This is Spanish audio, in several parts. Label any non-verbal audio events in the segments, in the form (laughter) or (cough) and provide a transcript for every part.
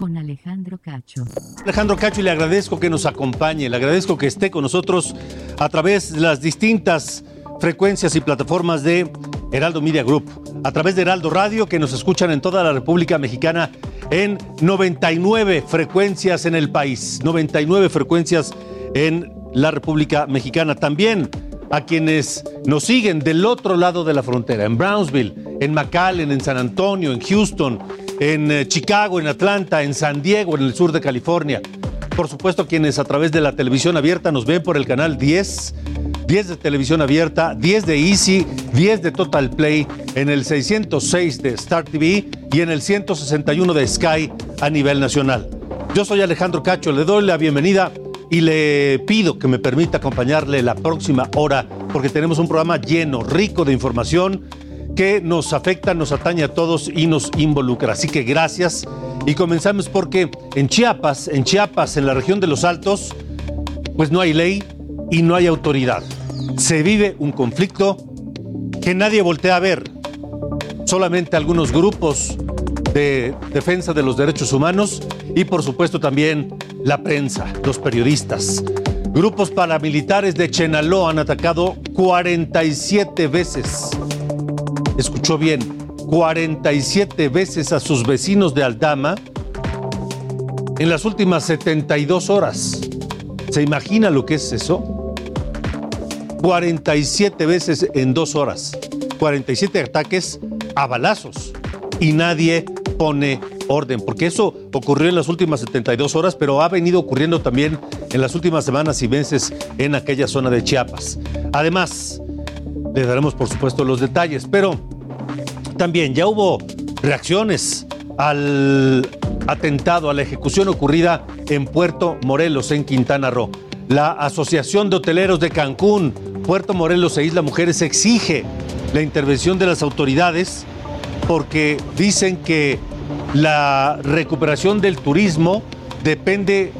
con Alejandro Cacho. Alejandro Cacho y le agradezco que nos acompañe, le agradezco que esté con nosotros a través de las distintas frecuencias y plataformas de Heraldo Media Group, a través de Heraldo Radio que nos escuchan en toda la República Mexicana en 99 frecuencias en el país, 99 frecuencias en la República Mexicana. También a quienes nos siguen del otro lado de la frontera, en Brownsville, en McAllen, en San Antonio, en Houston, en eh, Chicago, en Atlanta, en San Diego, en el sur de California. Por supuesto, quienes a través de la televisión abierta nos ven por el canal 10, 10 de televisión abierta, 10 de Easy, 10 de Total Play, en el 606 de Star TV y en el 161 de Sky a nivel nacional. Yo soy Alejandro Cacho, le doy la bienvenida y le pido que me permita acompañarle la próxima hora porque tenemos un programa lleno, rico de información que nos afecta, nos atañe a todos y nos involucra. Así que gracias y comenzamos porque en Chiapas, en Chiapas, en la región de los Altos, pues no hay ley y no hay autoridad. Se vive un conflicto que nadie voltea a ver. Solamente algunos grupos de defensa de los derechos humanos y por supuesto también la prensa, los periodistas. Grupos paramilitares de Chenaló han atacado 47 veces escuchó bien, 47 veces a sus vecinos de Aldama en las últimas 72 horas. ¿Se imagina lo que es eso? 47 veces en dos horas. 47 ataques a balazos. Y nadie pone orden, porque eso ocurrió en las últimas 72 horas, pero ha venido ocurriendo también en las últimas semanas y meses en aquella zona de Chiapas. Además, le daremos por supuesto los detalles, pero también ya hubo reacciones al atentado, a la ejecución ocurrida en Puerto Morelos, en Quintana Roo. La Asociación de Hoteleros de Cancún, Puerto Morelos e Isla Mujeres exige la intervención de las autoridades porque dicen que la recuperación del turismo depende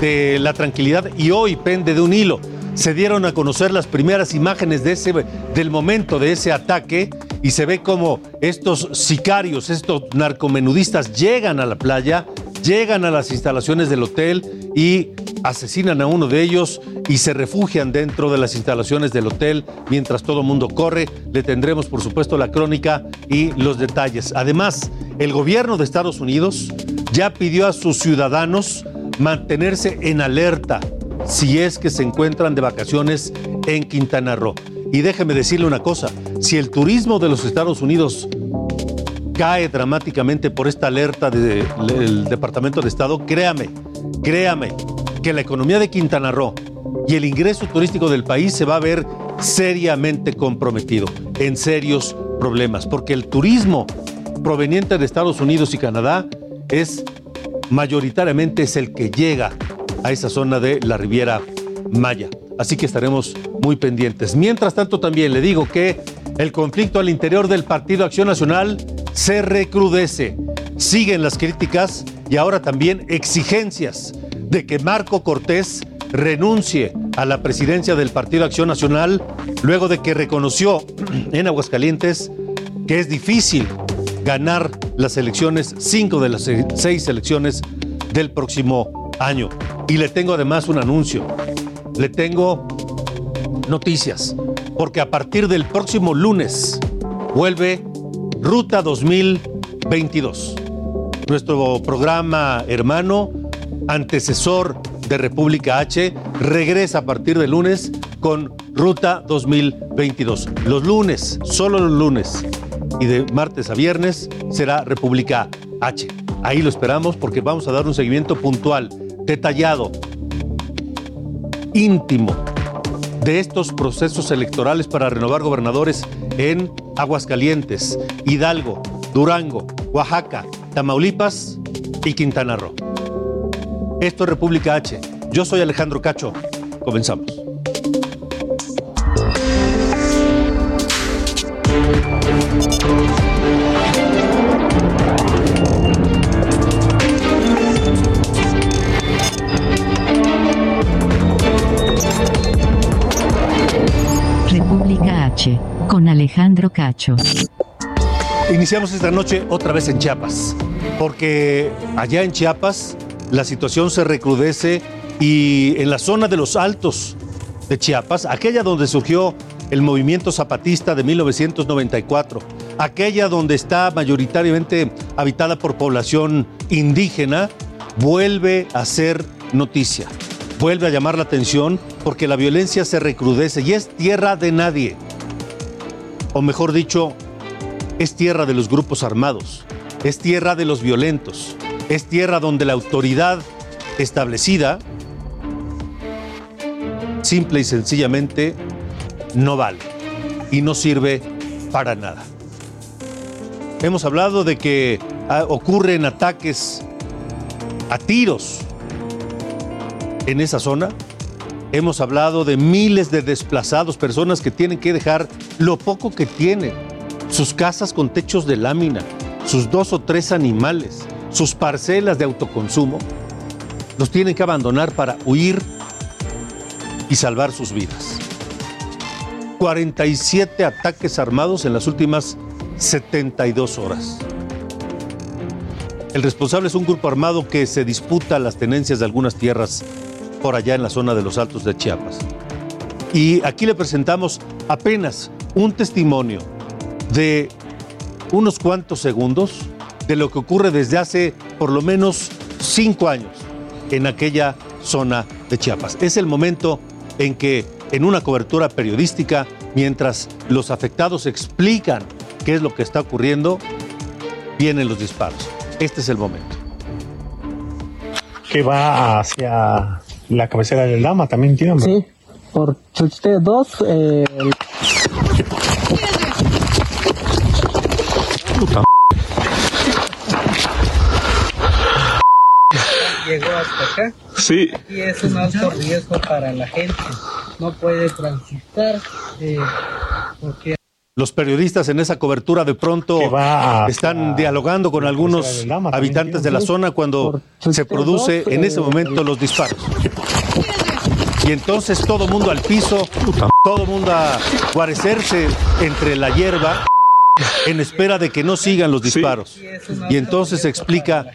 de la tranquilidad y hoy pende de un hilo. Se dieron a conocer las primeras imágenes de ese, del momento de ese ataque y se ve como estos sicarios, estos narcomenudistas llegan a la playa, llegan a las instalaciones del hotel y asesinan a uno de ellos y se refugian dentro de las instalaciones del hotel mientras todo el mundo corre. Le tendremos, por supuesto, la crónica y los detalles. Además, el gobierno de Estados Unidos ya pidió a sus ciudadanos mantenerse en alerta si es que se encuentran de vacaciones en Quintana Roo. Y déjeme decirle una cosa, si el turismo de los Estados Unidos cae dramáticamente por esta alerta del Departamento de Estado, créame, créame que la economía de Quintana Roo y el ingreso turístico del país se va a ver seriamente comprometido, en serios problemas, porque el turismo proveniente de Estados Unidos y Canadá es mayoritariamente es el que llega a esa zona de la Riviera Maya. Así que estaremos muy pendientes. Mientras tanto, también le digo que el conflicto al interior del Partido Acción Nacional se recrudece. Siguen las críticas y ahora también exigencias de que Marco Cortés renuncie a la presidencia del Partido Acción Nacional luego de que reconoció (clears throat) en Aguascalientes que es difícil ganar las elecciones, cinco de las seis elecciones del próximo año. Y le tengo además un anuncio le tengo noticias, porque a partir del próximo lunes vuelve Ruta 2022, nuestro programa hermano antecesor de República H, regresa a partir de lunes con Ruta 2022. Los lunes, solo los lunes, y de martes a viernes será República H. Ahí lo esperamos porque vamos a dar un seguimiento puntual, detallado, íntimo de estos procesos electorales para renovar gobernadores en Aguascalientes, Hidalgo, Durango, Oaxaca, Tamaulipas y Quintana Roo. Esto es República H. Yo soy Alejandro Cacho. Comenzamos. República H, con Alejandro Cacho. Iniciamos esta noche otra vez en Chiapas, porque allá en Chiapas la situación se recrudece y en la zona de los altos de Chiapas, aquella donde surgió el movimiento zapatista de 1994, aquella donde está mayoritariamente habitada por población indígena, vuelve a ser noticia, vuelve a llamar la atención porque la violencia se recrudece y es tierra de nadie, o mejor dicho, es tierra de los grupos armados, es tierra de los violentos, es tierra donde la autoridad establecida simple y sencillamente no vale y no sirve para nada. Hemos hablado de que ah, ocurren ataques a tiros en esa zona. Hemos hablado de miles de desplazados, personas que tienen que dejar lo poco que tienen, sus casas con techos de lámina, sus dos o tres animales, sus parcelas de autoconsumo, los tienen que abandonar para huir y salvar sus vidas. 47 ataques armados en las últimas 72 horas. El responsable es un grupo armado que se disputa las tenencias de algunas tierras por allá en la zona de los Altos de Chiapas. Y aquí le presentamos apenas un testimonio de unos cuantos segundos de lo que ocurre desde hace por lo menos cinco años en aquella zona de Chiapas. Es el momento en que en una cobertura periodística, mientras los afectados explican qué es lo que está ocurriendo, vienen los disparos. Este es el momento. que va hacia la cabecera del Dama, también tienen. Sí, por Chuchite 2, eh, acá Sí, y es un alto riesgo para la gente. No puede transitar eh, porque Los periodistas en esa cobertura de pronto va están dialogando con la algunos habitantes de la zona cuando se produce en ese eh, momento los disparos. Y entonces todo mundo al piso, todo mundo a guarecerse entre la hierba en espera de que no sigan los disparos. Y entonces explica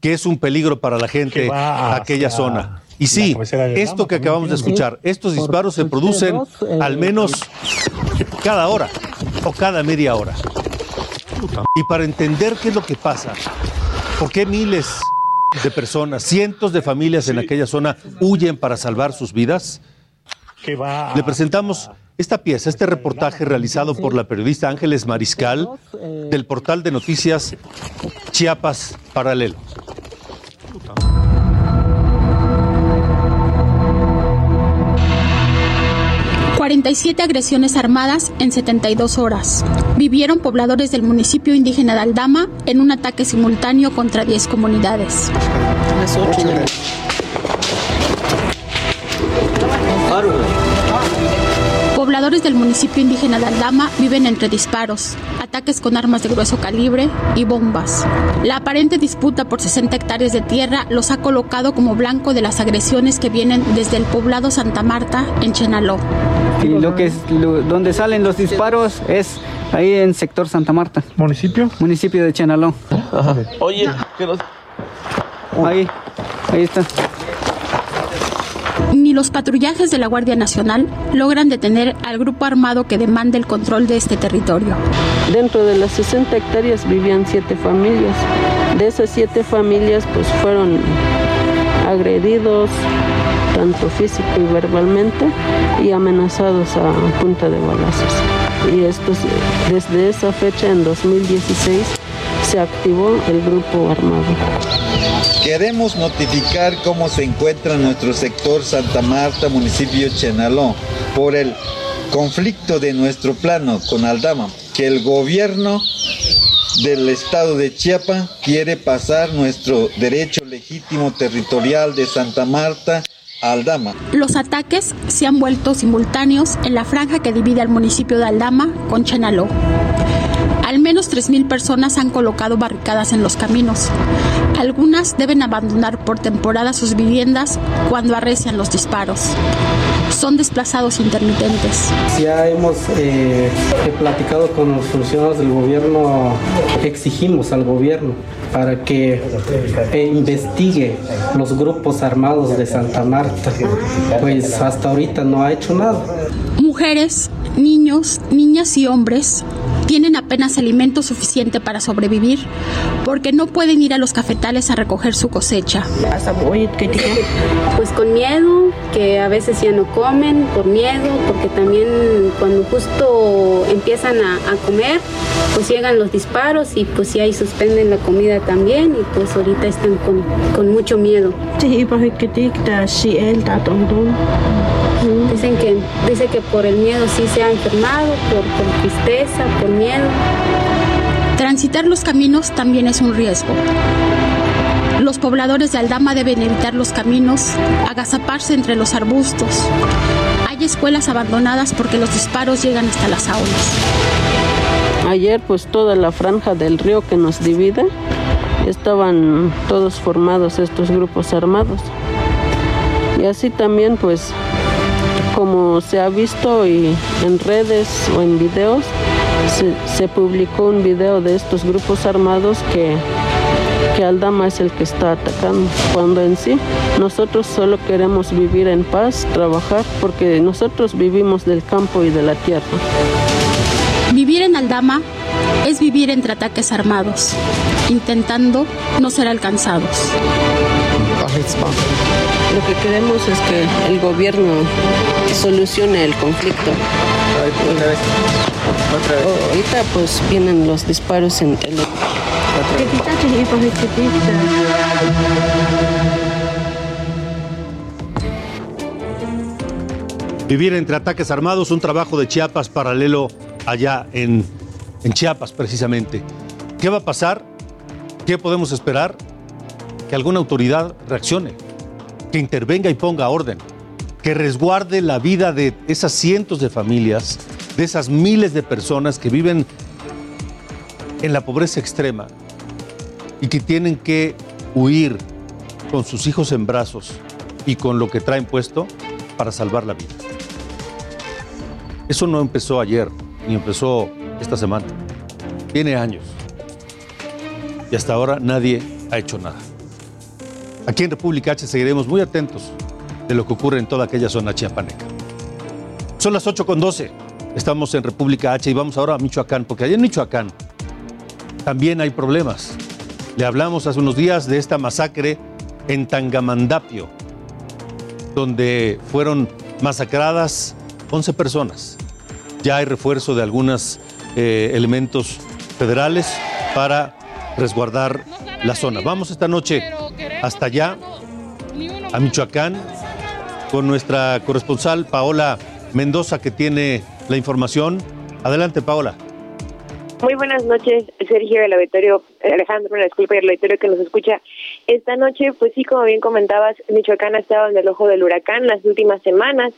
que es un peligro para la gente aquella zona. Y sí, esto que acabamos de escuchar, estos disparos se producen eh, al menos cada hora o cada media hora. Y para entender qué es lo que pasa, por qué miles de personas, cientos de familias en aquella zona huyen para salvar sus vidas, le presentamos esta pieza, este reportaje realizado por la periodista Ángeles Mariscal del portal de noticias Chiapas Paralelo. 47 agresiones armadas en 72 horas. Vivieron pobladores del municipio indígena de Aldama en un ataque simultáneo contra 10 comunidades. Pobladores del municipio indígena de Aldama viven entre disparos, ataques con armas de grueso calibre y bombas. La aparente disputa por 60 hectáreas de tierra los ha colocado como blanco de las agresiones que vienen desde el poblado Santa Marta en Chenaló. Y lo que es, lo- donde salen los disparos es ahí en sector Santa Marta, municipio. municipio de Chenaló. Oye, que nos... Ahí, ahí está. Los patrullajes de la Guardia Nacional logran detener al grupo armado que demanda el control de este territorio. Dentro de las 60 hectáreas vivían siete familias. De esas siete familias, pues fueron agredidos tanto físico y verbalmente y amenazados a punta de balazos. Y esto, desde esa fecha, en 2016, se activó el grupo armado. Queremos notificar cómo se encuentra nuestro sector Santa Marta, municipio Chenaló, por el conflicto de nuestro plano con Aldama, que el gobierno del estado de Chiapas quiere pasar nuestro derecho legítimo territorial de Santa Marta a Aldama. Los ataques se han vuelto simultáneos en la franja que divide al municipio de Aldama con Chenaló. Al menos 3.000 personas han colocado barricadas en los caminos. Algunas deben abandonar por temporada sus viviendas cuando arrecian los disparos. Son desplazados intermitentes. Ya hemos eh, platicado con los funcionarios del gobierno, exigimos al gobierno para que eh, investigue los grupos armados de Santa Marta, pues hasta ahorita no ha hecho nada. Mujeres, niños, niñas y hombres tienen apenas alimento suficiente para sobrevivir porque no pueden ir a los cafetales a recoger su cosecha. Pues con miedo, que a veces ya no comen, por miedo, porque también cuando justo empiezan a, comer, pues llegan los disparos y pues ya ahí suspenden la comida también y pues ahorita están con, con mucho miedo. Dicen que, dice que por el miedo sí se ha enfermado, por, por tristeza, por miedo. Transitar los caminos también es un riesgo. Los pobladores de Aldama deben evitar los caminos, agazaparse entre los arbustos. Hay escuelas abandonadas porque los disparos llegan hasta las aulas. Ayer pues toda la franja del río que nos divide estaban todos formados estos grupos armados. Y así también pues como se ha visto y en redes o en videos, se, publicó un video de estos grupos armados que, que Aldama es el que está atacando, cuando en sí nosotros solo queremos vivir en paz, trabajar, porque nosotros vivimos del campo y de la tierra. Vivir en Aldama es vivir entre ataques armados, intentando no ser alcanzados. Lo que queremos es que el gobierno solucione el conflicto. Otra vez. Otra vez. ahorita pues vienen los disparos en el... Vivir entre ataques armados, un trabajo de Chiapas paralelo allá en, en Chiapas precisamente. ¿Qué va a pasar? ¿Qué podemos esperar? Que alguna autoridad reaccione que intervenga y ponga orden, que resguarde la vida de esas cientos de familias, de esas miles de personas que viven en la pobreza extrema y que tienen que huir con sus hijos en brazos y con lo que traen puesto para salvar la vida. Eso no empezó ayer, ni empezó esta semana. Tiene años. Y hasta ahora nadie ha hecho nada. Aquí en República H seguiremos muy atentos de lo que ocurre en toda aquella zona chiapaneca. Son las 8 con 12. Estamos en República H y vamos ahora a Michoacán, porque allá en Michoacán también hay problemas. Le hablamos hace unos días de esta masacre en Tangamandapio, donde fueron masacradas 11 personas. Ya hay refuerzo de algunos eh, elementos federales para resguardar la zona. Vamos esta noche hasta allá, a Michoacán, con nuestra corresponsal Paola Mendoza, que tiene la información. Adelante, Paola. Muy buenas noches, Sergio del auditorio, Alejandro, la disculpa y el auditorio que nos escucha. Esta noche, pues sí, como bien comentabas, Michoacán ha estado en el ojo del huracán las últimas semanas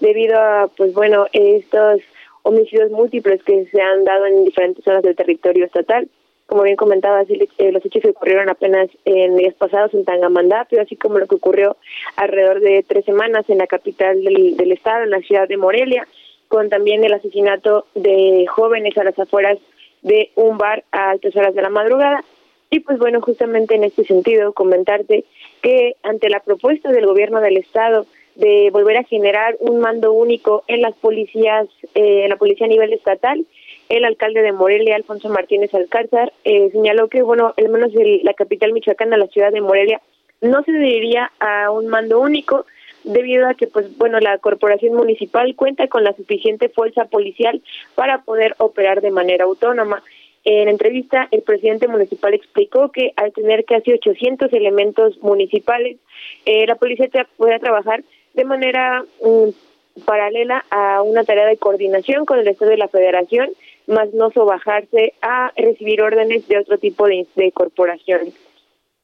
debido a, pues bueno, estos homicidios múltiples que se han dado en diferentes zonas del territorio estatal como bien comentaba, eh, los hechos que ocurrieron apenas en días pasados en Tangamandapio, así como lo que ocurrió alrededor de tres semanas en la capital del, del estado, en la ciudad de Morelia, con también el asesinato de jóvenes a las afueras de un bar a altas horas de la madrugada. Y pues bueno, justamente en este sentido, comentarte que ante la propuesta del gobierno del estado de volver a generar un mando único en las policías, eh, en la policía a nivel estatal, el alcalde de Morelia, Alfonso Martínez Alcázar, eh, señaló que, bueno, al menos la capital michoacana, la ciudad de Morelia, no se dirigiría a un mando único debido a que pues bueno la corporación municipal cuenta con la suficiente fuerza policial para poder operar de manera autónoma. En entrevista, el presidente municipal explicó que al tener casi 800 elementos municipales, eh, la policía puede trabajar de manera mm, paralela a una tarea de coordinación con el Estado de la Federación, más no sobajarse a recibir órdenes de otro tipo de, de corporaciones.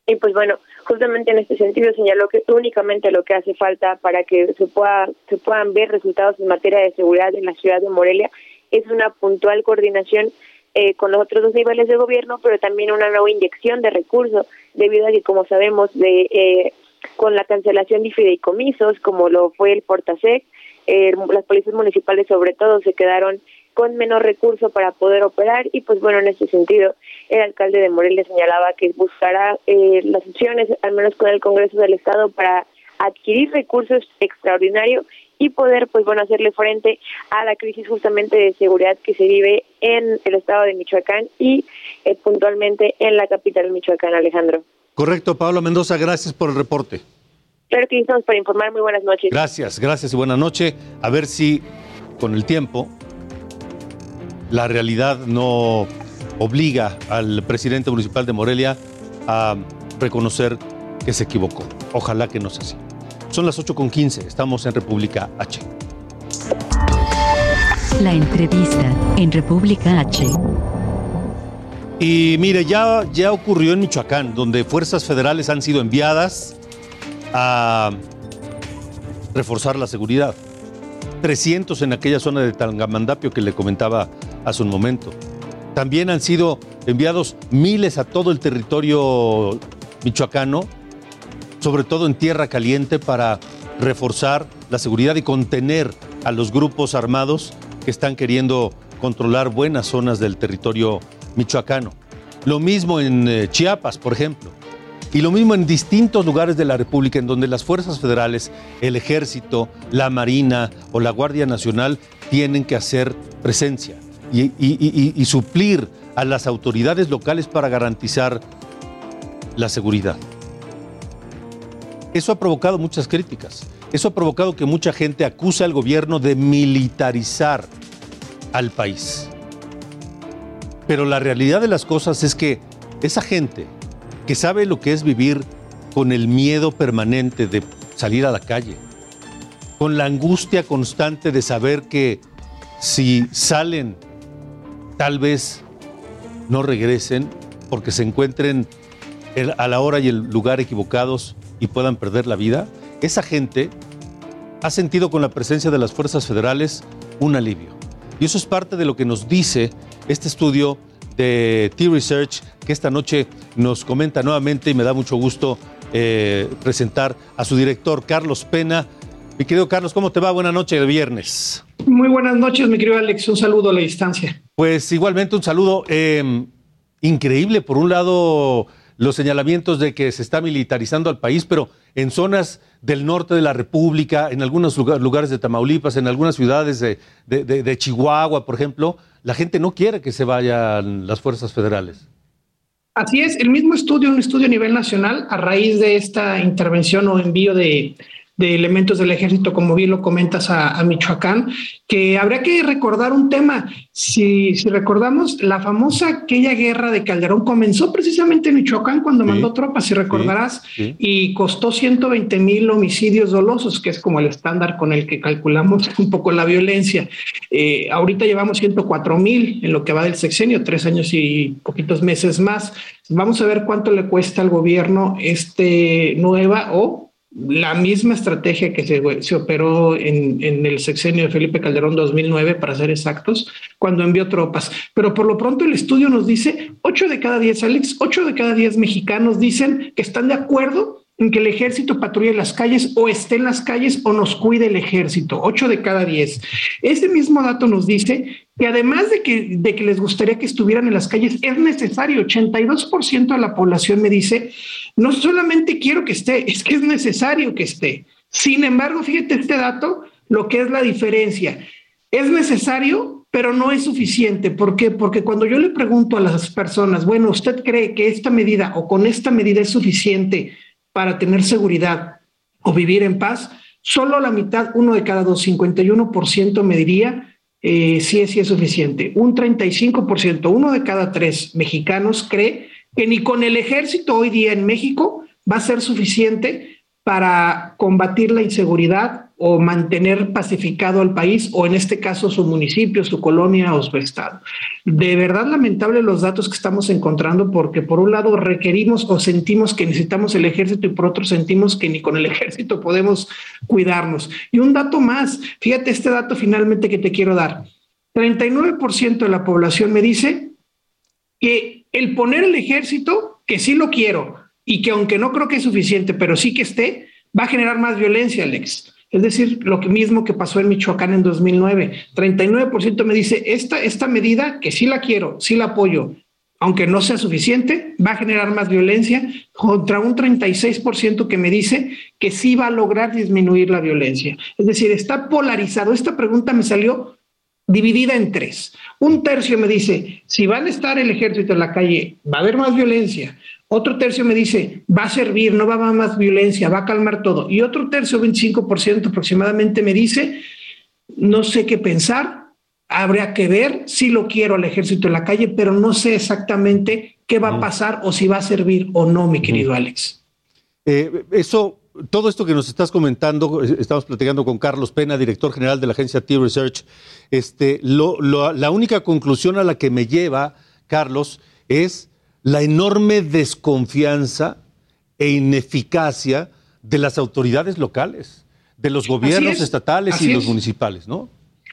Y pues bueno, justamente en este sentido señaló que únicamente lo que hace falta para que se pueda se puedan ver resultados en materia de seguridad en la ciudad de Morelia es una puntual coordinación eh, con los otros dos niveles de gobierno, pero también una nueva inyección de recursos, debido a que, como sabemos, de eh, con la cancelación de fideicomisos, como lo fue el Portasec, eh, las policías municipales sobre todo se quedaron con menos recursos para poder operar y pues bueno, en ese sentido, el alcalde de Morelia señalaba que buscará eh, las opciones, al menos con el Congreso del Estado, para adquirir recursos extraordinarios y poder pues bueno hacerle frente a la crisis justamente de seguridad que se vive en el estado de Michoacán y eh, puntualmente en la capital de Michoacán, Alejandro. Correcto, Pablo Mendoza, gracias por el reporte. Claro que estamos para informar. Muy buenas noches. Gracias, gracias y buenas noches. A ver si con el tiempo la realidad no obliga al presidente municipal de Morelia a reconocer que se equivocó. Ojalá que no sea así. Son las 8.15, estamos en República H. La entrevista en República H. Y mire, ya, ya ocurrió en Michoacán, donde fuerzas federales han sido enviadas a reforzar la seguridad. 300 en aquella zona de Tangamandapio que le comentaba hace un momento. También han sido enviados miles a todo el territorio michoacano, sobre todo en tierra caliente, para reforzar la seguridad y contener a los grupos armados que están queriendo controlar buenas zonas del territorio michoacano. Lo mismo en eh, Chiapas, por ejemplo. Y lo mismo en distintos lugares de la República en donde las fuerzas federales, el ejército, la Marina o la Guardia Nacional tienen que hacer presencia y, suplir a las autoridades locales para garantizar la seguridad. Eso ha provocado muchas críticas. Eso ha provocado que mucha gente acusa al gobierno de militarizar al país. Pero la realidad de las cosas es que esa gente que sabe lo que es vivir con el miedo permanente de salir a la calle, con la angustia constante de saber que si salen tal vez no regresen porque se encuentren a la hora y el lugar equivocados y puedan perder la vida, esa gente ha sentido con la presencia de las fuerzas federales un alivio. Y eso es parte de lo que nos dice este estudio de T-Research que esta noche nos comenta nuevamente y me da mucho gusto eh, presentar a su director, Carlos Pena. Mi querido Carlos, ¿cómo te va? Buenas noches el viernes. Muy buenas noches, mi querido Alex. Un saludo a la distancia. Pues igualmente un saludo. Em, increíble, por un lado, los señalamientos de que se está militarizando al país, pero en zonas del norte de la República, en algunos lugares de Tamaulipas, en algunas ciudades de, de Chihuahua, por ejemplo, la gente no quiere que se vayan las fuerzas federales. Así es, el mismo estudio, un estudio a nivel nacional, a raíz de esta intervención o envío de de elementos del ejército, como bien lo comentas, a, Michoacán, que habría que recordar un tema. Si, si, recordamos, la famosa aquella guerra de Calderón comenzó precisamente en Michoacán cuando mandó tropas, si recordarás, y costó 120 mil homicidios dolosos, que es como el estándar con el que calculamos un poco la violencia. Eh, ahorita llevamos 104 mil en lo que va del sexenio, tres años y poquitos meses más. Vamos a ver cuánto le cuesta al gobierno este nueva o la misma estrategia que se, operó en, en, el sexenio de Felipe Calderón 2009, para ser exactos, cuando envió tropas. Pero por lo pronto el estudio nos dice, 8 de cada 10, Alex, 8 de cada 10 mexicanos dicen que están de acuerdo en que el ejército patrulle las calles o esté en las calles o nos cuide el ejército, 8 de cada 10. Ese mismo dato nos dice que además de que, de que les gustaría que estuvieran en las calles, es necesario, 82% de la población me dice, no solamente quiero que esté, es que es necesario que esté. Sin embargo, fíjate este dato, lo que es la diferencia. Es necesario, pero no es suficiente. ¿Por qué? Porque cuando yo le pregunto a las personas, bueno, ¿usted cree que esta medida o con esta medida es suficiente para tener seguridad o vivir en paz, solo la mitad, uno de cada dos, 51% me diría eh, es, si es suficiente. Un 35%, uno de cada tres mexicanos cree que ni con el ejército hoy día en México va a ser suficiente para combatir la inseguridad o mantener pacificado al país, o en este caso su municipio, su colonia o su estado. De verdad lamentable los datos que estamos encontrando porque por un lado requerimos o sentimos que necesitamos el ejército y por otro sentimos que ni con el (laughs) ejército podemos cuidarnos. Y un dato más, fíjate este dato finalmente que te quiero dar. 39% de la población me dice que el poner el ejército, que sí lo quiero, y que aunque no creo que es suficiente, pero sí que esté, va a generar más violencia, Alex. Es decir, lo mismo que pasó en Michoacán en 2009. 39% me dice, esta, esta medida, que sí la quiero, sí la apoyo, aunque no sea suficiente, va a generar más violencia, contra un 36% que me dice que sí va a lograr disminuir la violencia. Es decir, está polarizado. Esta pregunta me salió dividida en tres. Un tercio me dice, si van a estar el ejército en la calle, va a haber más violencia. Otro tercio me dice, va a servir, no va a haber más violencia, va a calmar todo. Y otro tercio, 25% aproximadamente, me dice, no sé qué pensar, habría que ver si lo quiero al ejército en la calle, pero no sé exactamente qué va a pasar o si va a servir o no, mi querido Alex. Eh, eso, todo esto que nos estás comentando, estamos platicando con Carlos Pena, director general de la agencia T-Research, este, la única conclusión a la que me lleva, Carlos, es la enorme desconfianza e ineficacia de las autoridades locales, de los gobiernos estatales y los municipales, ¿no?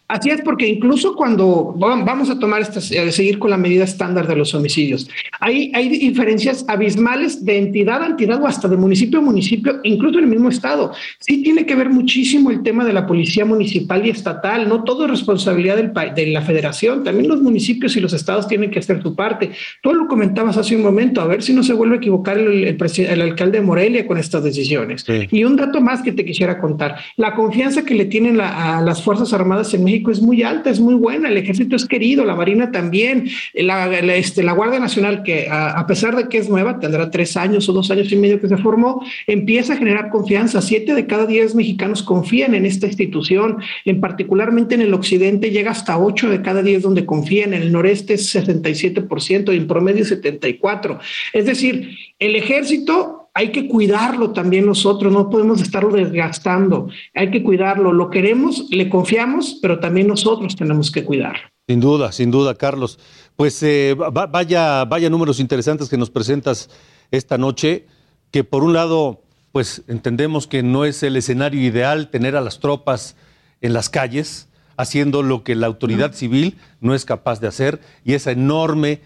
Así es, porque incluso cuando vamos a tomar esta, eh, seguir con la medida estándar de los homicidios, hay, hay diferencias abismales de entidad a entidad o hasta de municipio a municipio, incluso en el mismo estado. Sí tiene que ver muchísimo el tema de la policía municipal y estatal, no todo es responsabilidad del, de la federación, también los municipios y los estados tienen que hacer su parte. Tú lo comentabas hace un momento, a ver si no se vuelve a equivocar el, el, alcalde de Morelia con estas decisiones. Y un dato más que te quisiera contar, la confianza que le tienen a las Fuerzas Armadas en México es muy alta, es muy buena, el ejército es querido, la marina también, la, este, la Guardia Nacional, que a, pesar de que es nueva, tendrá tres años o dos años y medio que se formó, empieza a generar confianza. Siete de cada diez mexicanos confían en esta institución, en particularmente en el occidente llega hasta ocho de cada diez donde confían, en el noreste es 67% y en promedio 74%. Es decir, el ejército hay que cuidarlo también nosotros, no podemos estarlo desgastando, hay que cuidarlo, lo queremos, le confiamos, pero también nosotros tenemos que cuidarlo. Sin duda, sin duda, Carlos. Pues eh, vaya, vaya números interesantes que nos presentas esta noche, que por un lado, pues entendemos que no es el escenario ideal tener a las tropas en las calles, haciendo lo que la autoridad civil no es capaz de hacer, y esa enorme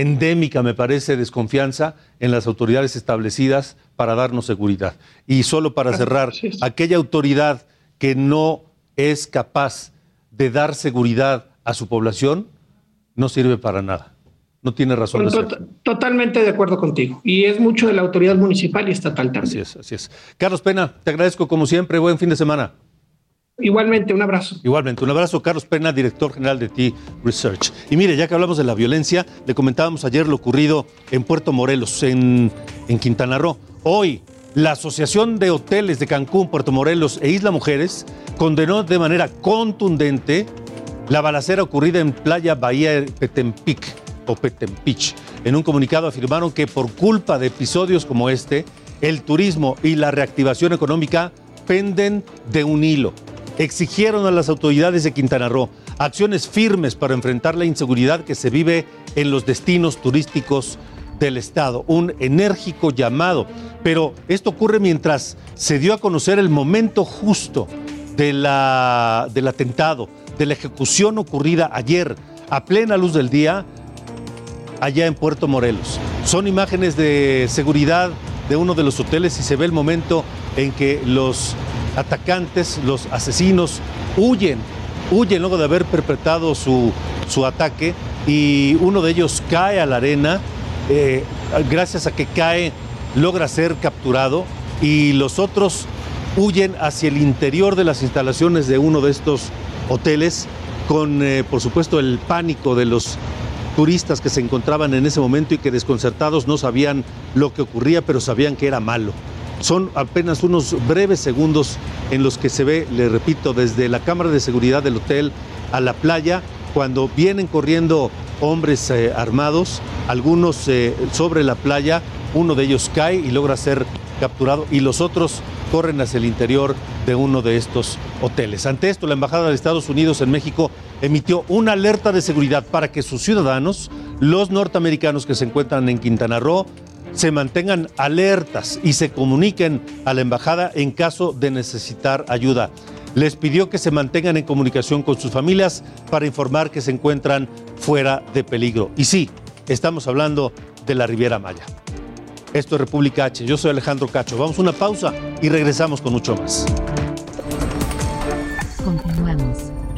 endémica, me parece, desconfianza en las autoridades establecidas para darnos seguridad. Y solo para cerrar, aquella autoridad que no es capaz de dar seguridad a su población no sirve para nada. No tiene razón. de ser. Totalmente de acuerdo contigo. Y es mucho de la autoridad municipal y estatal también. Así es, así es. Carlos Pena, te agradezco como siempre. Buen fin de semana. Igualmente, un abrazo. Igualmente, un abrazo. Carlos Pena, director general de T Research. Y mire, ya que hablamos de la violencia, le comentábamos ayer lo ocurrido en Puerto Morelos, en, en Quintana Roo. Hoy, la Asociación de Hoteles de Cancún, Puerto Morelos e Isla Mujeres condenó de manera contundente la balacera ocurrida en Playa Bahía Petempic o Petempich. En un comunicado afirmaron que por culpa de episodios como este, el turismo y la reactivación económica penden de un hilo exigieron a las autoridades de Quintana Roo acciones firmes para enfrentar la inseguridad que se vive en los destinos turísticos del Estado. Un enérgico llamado. Pero esto ocurre mientras se dio a conocer el momento justo de la, del atentado, de la ejecución ocurrida ayer a plena luz del día allá en Puerto Morelos. Son imágenes de seguridad de uno de los hoteles y se ve el momento en que los atacantes, los asesinos, huyen, huyen luego de haber perpetrado su, su ataque y uno de ellos cae a la arena, eh, gracias a que cae logra ser capturado y los otros huyen hacia el interior de las instalaciones de uno de estos hoteles con, eh, por supuesto, el pánico de los turistas que se encontraban en ese momento y que desconcertados no sabían lo que ocurría, pero sabían que era malo. Son apenas unos breves segundos en los que se ve, le repito, desde la cámara de seguridad del hotel a la playa, cuando vienen corriendo hombres eh, armados, algunos eh, sobre la playa, uno de ellos cae y logra ser capturado y los otros corren hacia el interior de uno de estos hoteles. Ante esto, la Embajada de Estados Unidos en México emitió una alerta de seguridad para que sus ciudadanos, los norteamericanos que se encuentran en Quintana Roo, se mantengan alertas y se comuniquen a la embajada en caso de necesitar ayuda. Les pidió que se mantengan en comunicación con sus familias para informar que se encuentran fuera de peligro. Y sí, estamos hablando de la Riviera Maya. Esto es República H. Yo soy Alejandro Cacho. Vamos a una pausa y regresamos con mucho más.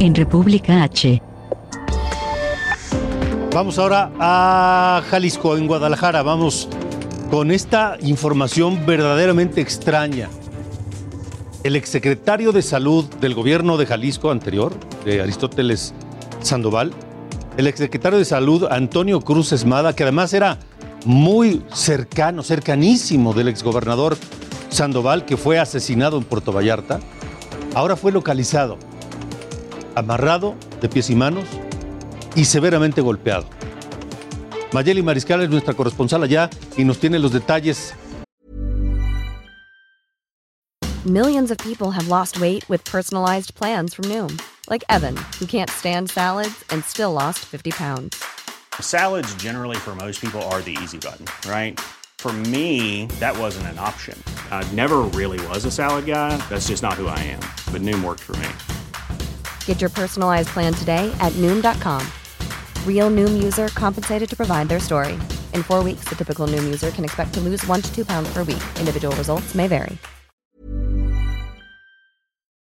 En República H. Vamos ahora a Jalisco, en Guadalajara. Vamos con esta información verdaderamente extraña. El exsecretario de Salud del gobierno de Jalisco anterior, Aristóteles Sandoval, el exsecretario de Salud Antonio Cruz Esmada, que además era muy cercano, cercanísimo del exgobernador Sandoval, que fue asesinado en Puerto Vallarta, ahora fue localizado, amarrado de pies y manos y severamente golpeado. Mayeli Mariscal es nuestra corresponsal allá y nos tiene los detalles. Millions of people have lost weight with personalized plans from Noom, like Evan, who can't stand salads and still lost 50 pounds. Salads, generally, for most people, are the easy button, right? For me, that wasn't an option. I never really was a salad guy. That's just not who I am. But Noom worked for me. Get your personalized plan today at Noom.com. Real Noom user compensated to provide their story. In four weeks, the typical Noom user can expect to lose one to two pounds per week. Individual results may vary.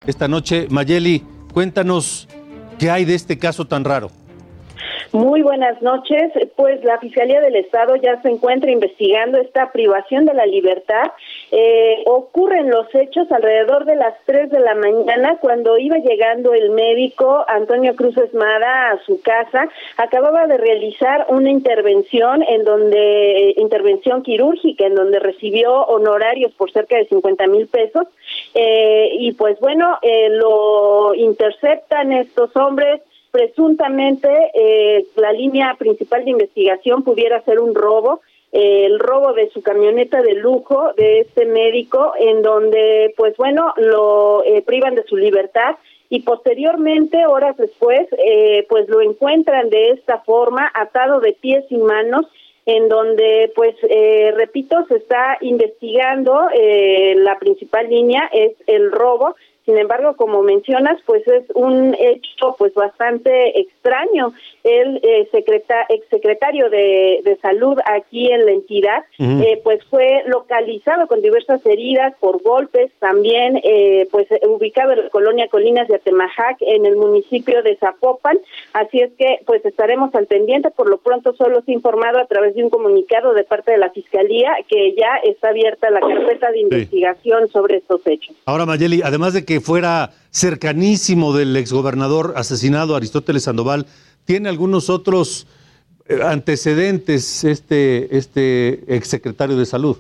Esta noche, Mayeli, cuéntanos qué hay de este caso tan raro. Muy buenas noches. Pues la Fiscalía del Estado ya se encuentra investigando esta privación de la libertad. Eh, ocurren los hechos alrededor de las 3 de la mañana cuando iba llegando el médico Antonio Cruz Esmada a su casa. Acababa de realizar una intervención en donde, intervención quirúrgica, en donde recibió honorarios por cerca de 50 mil pesos. Eh, y pues bueno, eh, lo interceptan estos hombres presuntamente eh, la línea principal de investigación pudiera ser un robo, eh, el robo de su camioneta de lujo de este médico, en donde, pues bueno, lo eh, privan de su libertad y posteriormente, horas después, pues lo encuentran de esta forma, atado de pies y manos, en donde, pues, repito, se está investigando, la principal línea es el robo sin embargo, como mencionas, pues es un hecho pues bastante extraño. El eh, exsecretario de, de, salud aquí en la entidad, eh, pues fue localizado con diversas heridas por golpes, también eh, pues ubicado en la colonia Colinas de Atemajac, en el municipio de Zapopan. Así es que pues estaremos al pendiente. Por lo pronto solo se ha informado a través de un comunicado de parte de la Fiscalía que ya está abierta la carpeta de investigación sobre estos hechos. Ahora, Mayeli, además de que fuera cercanísimo del exgobernador asesinado Aristóteles Sandoval, ¿tiene algunos otros eh, antecedentes este, este exsecretario de Salud?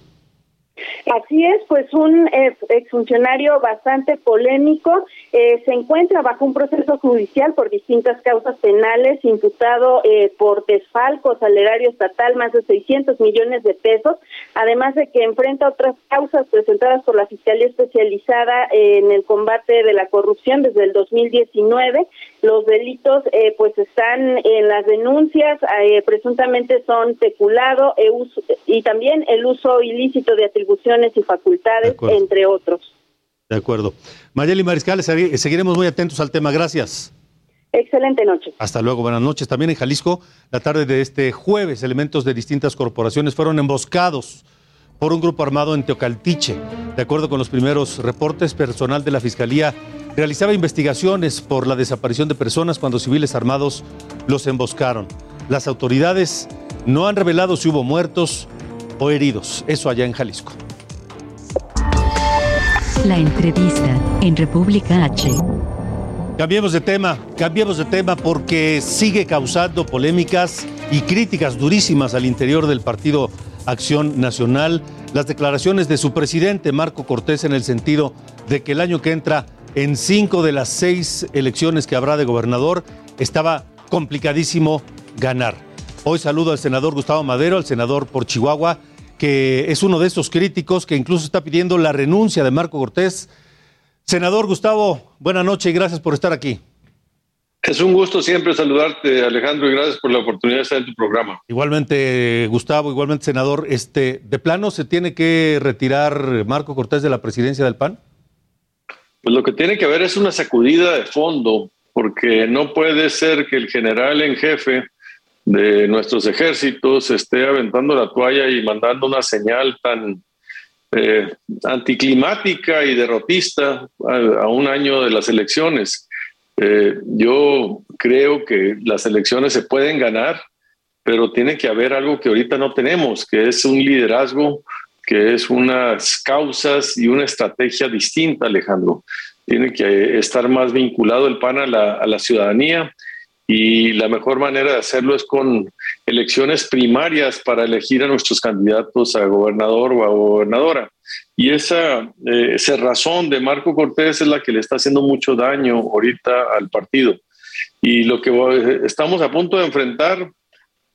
Así es, pues un exfuncionario bastante polémico eh, se encuentra bajo un proceso judicial por distintas causas penales, imputado eh, por desfalco al erario estatal más de 600 millones de pesos, además de que enfrenta otras causas presentadas por la Fiscalía Especializada en el combate de la corrupción desde el 2019. Los delitos eh, pues están en las denuncias, presuntamente son peculado y también el uso ilícito de atribuciones y facultades, entre otros. De acuerdo. Mayeli Mariscal, seguiremos muy atentos al tema. Gracias. Excelente noche. Hasta luego, buenas noches. También en Jalisco, la tarde de este jueves, elementos de distintas corporaciones fueron emboscados por un grupo armado en Teocaltiche. De acuerdo con los primeros reportes, personal de la Fiscalía realizaba investigaciones por la desaparición de personas cuando civiles armados los emboscaron. Las autoridades no han revelado si hubo muertos o heridos. Eso allá en Jalisco. La entrevista en República H. Cambiemos de tema, cambiemos de tema porque sigue causando polémicas y críticas durísimas al interior del Partido Acción Nacional las declaraciones de su presidente Marco Cortés en el sentido de que el año que entra en cinco de las seis elecciones que habrá de gobernador estaba complicadísimo ganar. Hoy saludo al senador Gustavo Madero, al senador por Chihuahua, que es uno de estos críticos que incluso está pidiendo la renuncia de Marco Cortés. Senador Gustavo, buena noche y gracias por estar aquí. Es un gusto siempre saludarte, Alejandro, y gracias por la oportunidad de estar en tu programa. Igualmente, Gustavo, igualmente, senador, este, ¿de plano se tiene que retirar Marco Cortés de la presidencia del PAN? Pues lo que tiene que haber es una sacudida de fondo, porque no puede ser que el general en jefe de nuestros ejércitos esté aventando la toalla y mandando una señal tan eh, anticlimática y derrotista a un año de las elecciones. Eh, yo creo que las elecciones se pueden ganar, pero tiene que haber algo que ahorita no tenemos, que es un liderazgo, que es unas causas y una estrategia distinta, Alejandro. Tiene que estar más vinculado el PAN a la, a la ciudadanía y la mejor manera de hacerlo es con elecciones primarias para elegir a nuestros candidatos a gobernador o a gobernadora. Y esa eh, razón de Marco Cortés es la que le está haciendo mucho daño ahorita al partido. Y lo que estamos a punto de enfrentar,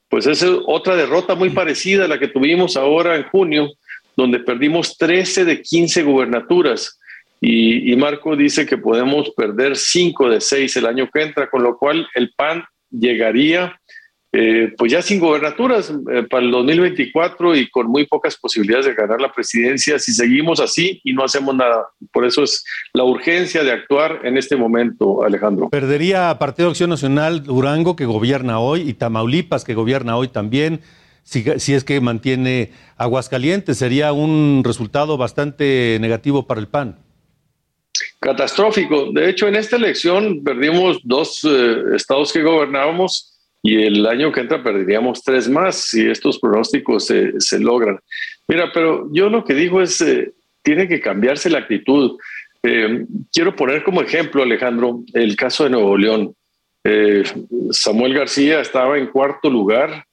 pues es otra derrota muy parecida a la que tuvimos ahora en junio, donde perdimos 13 de 15 gubernaturas. Y, Marco dice que podemos perder 5 de 6 el año que entra, con lo cual el PAN llegaría eh, pues ya sin gobernaturas eh, para el 2024 y con muy pocas posibilidades de ganar la presidencia si seguimos así y no hacemos nada. Por eso es la urgencia de actuar en este momento, Alejandro. Perdería Partido Acción Nacional Durango, que gobierna hoy, y Tamaulipas, que gobierna hoy también. Si, es que mantiene Aguascalientes, sería un resultado bastante negativo para el PAN catastrófico. De hecho, en esta elección perdimos dos eh, estados que gobernábamos y el año que entra perderíamos tres más si estos pronósticos se, se logran. Mira, pero yo lo que digo es, eh, tiene que cambiarse la actitud. Eh, quiero poner como ejemplo, Alejandro, el caso de Nuevo León. Eh, Samuel García estaba en cuarto lugar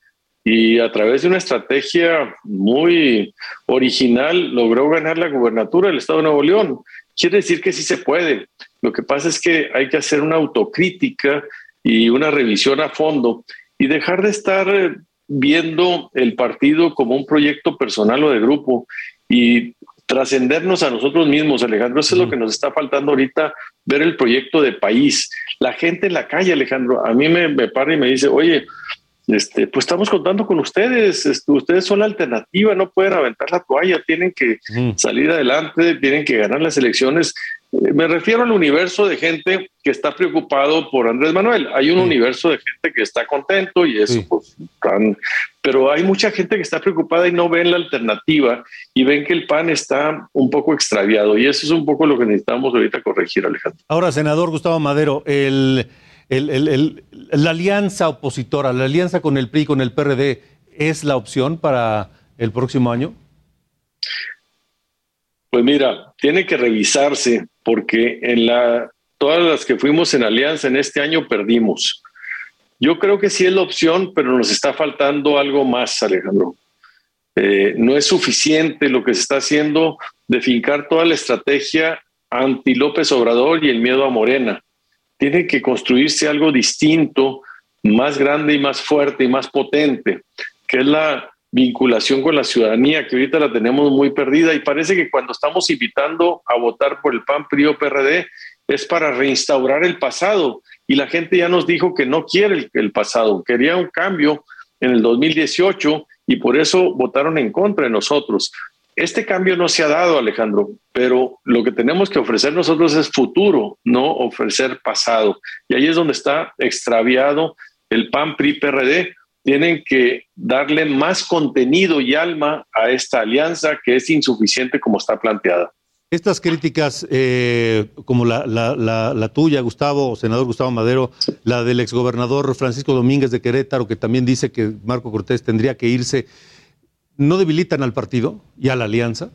y a través de una estrategia muy original logró ganar la gubernatura del Estado de Nuevo León. Quiere decir que sí se puede. Lo que pasa es que hay que hacer una autocrítica y una revisión a fondo y dejar de estar eh, viendo el partido como un proyecto personal o de grupo y trascendernos a nosotros mismos, Alejandro. Eso es lo que nos está faltando ahorita, ver el proyecto de país. La gente en la calle, Alejandro, a mí me, me para y me dice, oye, este, pues estamos contando con ustedes, este, ustedes son la alternativa, no pueden aventar la toalla, tienen que salir adelante, tienen que ganar las elecciones. Eh, me refiero al universo de gente que está preocupado por Andrés Manuel. Hay un universo de gente que está contento y eso, pues, pero hay mucha gente que está preocupada y no ven la alternativa y ven que el PAN está un poco extraviado y eso es un poco lo que necesitamos ahorita corregir, Alejandro. Ahora, senador Gustavo Madero, el la alianza opositora, la alianza con el PRI, con el PRD, ¿es la opción para el próximo año? Pues mira, tiene que revisarse porque en la, todas las que fuimos en alianza en este año perdimos. Yo creo que sí es la opción, pero nos está faltando algo más, Alejandro. Eh, no es suficiente lo que se está haciendo de fincar toda la estrategia anti López Obrador y el miedo a Morena tiene que construirse algo distinto, más grande y más fuerte y más potente, que es la vinculación con la ciudadanía, que ahorita la tenemos muy perdida y parece que cuando estamos invitando a votar por el PAN, PRI o PRD es para reinstaurar el pasado y la gente ya nos dijo que no quiere el, el pasado, quería un cambio en el 2018 y por eso votaron en contra de nosotros. Este cambio no se ha dado, Alejandro, pero lo que tenemos que ofrecer nosotros es futuro, no ofrecer pasado. Y ahí es donde está extraviado el PAN PRI PRD. Tienen que darle más contenido y alma a esta alianza que es insuficiente como está planteada. Estas críticas, eh, como la, la, tuya, Gustavo, senador Gustavo Madero, la del exgobernador Francisco Domínguez de Querétaro, que también dice que Marco Cortés tendría que irse, ¿no debilitan al partido y a la alianza?